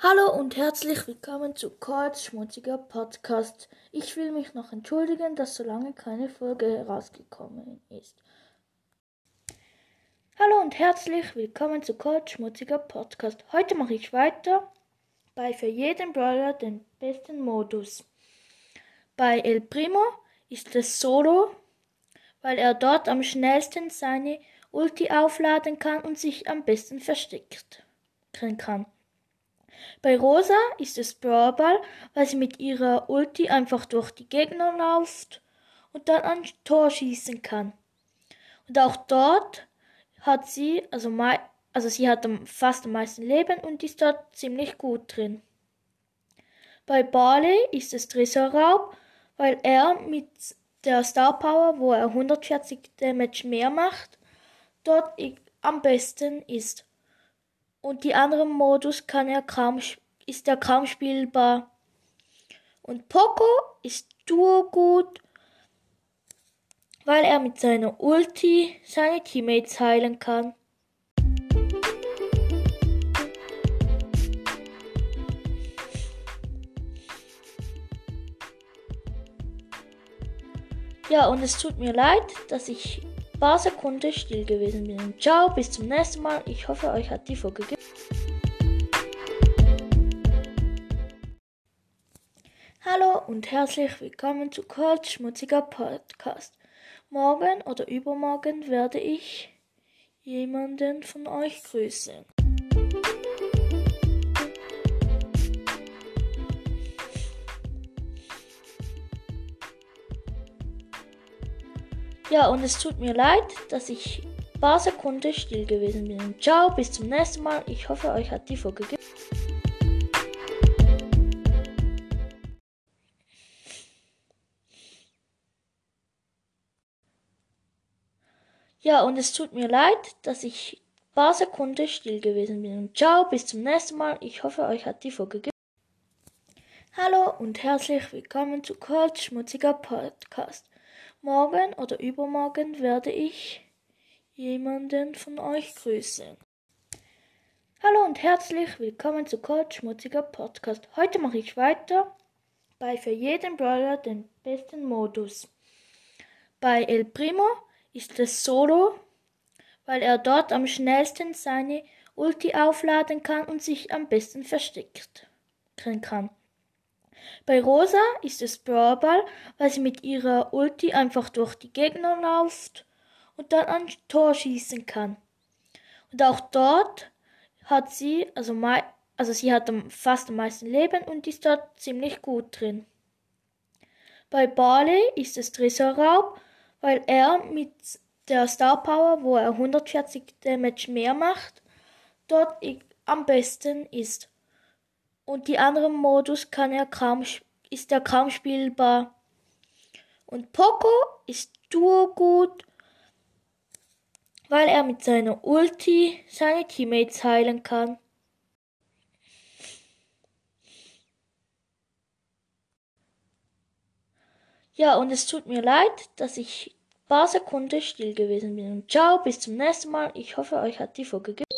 Hallo und herzlich willkommen zu Kurz Schmutziger Podcast. Ich will mich noch entschuldigen, dass so lange keine Folge herausgekommen ist. Hallo und herzlich willkommen zu Kurz Schmutziger Podcast. Heute mache ich weiter bei für jeden Brawler den besten Modus. Bei El Primo ist es Solo, weil er dort am schnellsten seine Ulti aufladen kann und sich am besten versteckt kann. Bei Rosa ist es Brawlball, weil sie mit ihrer Ulti einfach durch die Gegner läuft und dann ein Tor schießen kann. Und auch dort hat sie, also, also sie hat fast am meisten Leben und ist dort ziemlich gut drin. Bei Barley ist es Tresorraub, weil er mit der Star Power, wo er 140 Damage mehr macht, dort am besten ist und die anderen Modus kann er kaum, ist er kaum spielbar. Und Poco ist Duo gut, weil er mit seiner Ulti seine Teammates heilen kann. Ja, und es tut mir leid, dass ich paar Sekunden still gewesen bin. Ciao, bis zum nächsten Mal. Ich hoffe, euch hat die Folge gefallen. Hallo und herzlich willkommen zu Kurz Schmutziger Podcast. Morgen oder übermorgen werde ich jemanden von euch grüßen. Ja, und es tut mir leid, dass ich ein paar Sekunden still gewesen bin. Ciao, bis zum nächsten Mal. Ich hoffe, euch hat die Folge gefallen. Ja, und es tut mir leid, dass ich ein paar Sekunden still gewesen bin. Ciao, bis zum nächsten Mal. Ich hoffe, euch hat die Folge gefallen. Hallo und herzlich willkommen zu Kurz Schmutziger Podcast. Morgen oder übermorgen werde ich jemanden von euch grüßen. Hallo und herzlich willkommen zu Cold Schmutziger Podcast. Heute mache ich weiter bei für jeden Brawler den besten Modus. Bei El Primo ist es Solo, weil er dort am schnellsten seine Ulti aufladen kann und sich am besten versteckt kann. Bei Rosa ist es Brawlball, weil sie mit ihrer Ulti einfach durch die Gegner läuft und dann ein Tor schießen kann. Und auch dort hat sie, also, also sie hat fast am meisten Leben und ist dort ziemlich gut drin. Bei Barley ist es Tresorraub, weil er mit der Star Power, wo er 140 Damage mehr macht, dort am besten ist und die anderen Modus kann er kaum, ist er kaum spielbar. Und Poco ist Duo gut, weil er mit seiner Ulti seine Teammates heilen kann. Ja, und es tut mir leid, dass ich ein paar Sekunden still gewesen bin. Ciao, bis zum nächsten Mal. Ich hoffe, euch hat die Folge gefallen.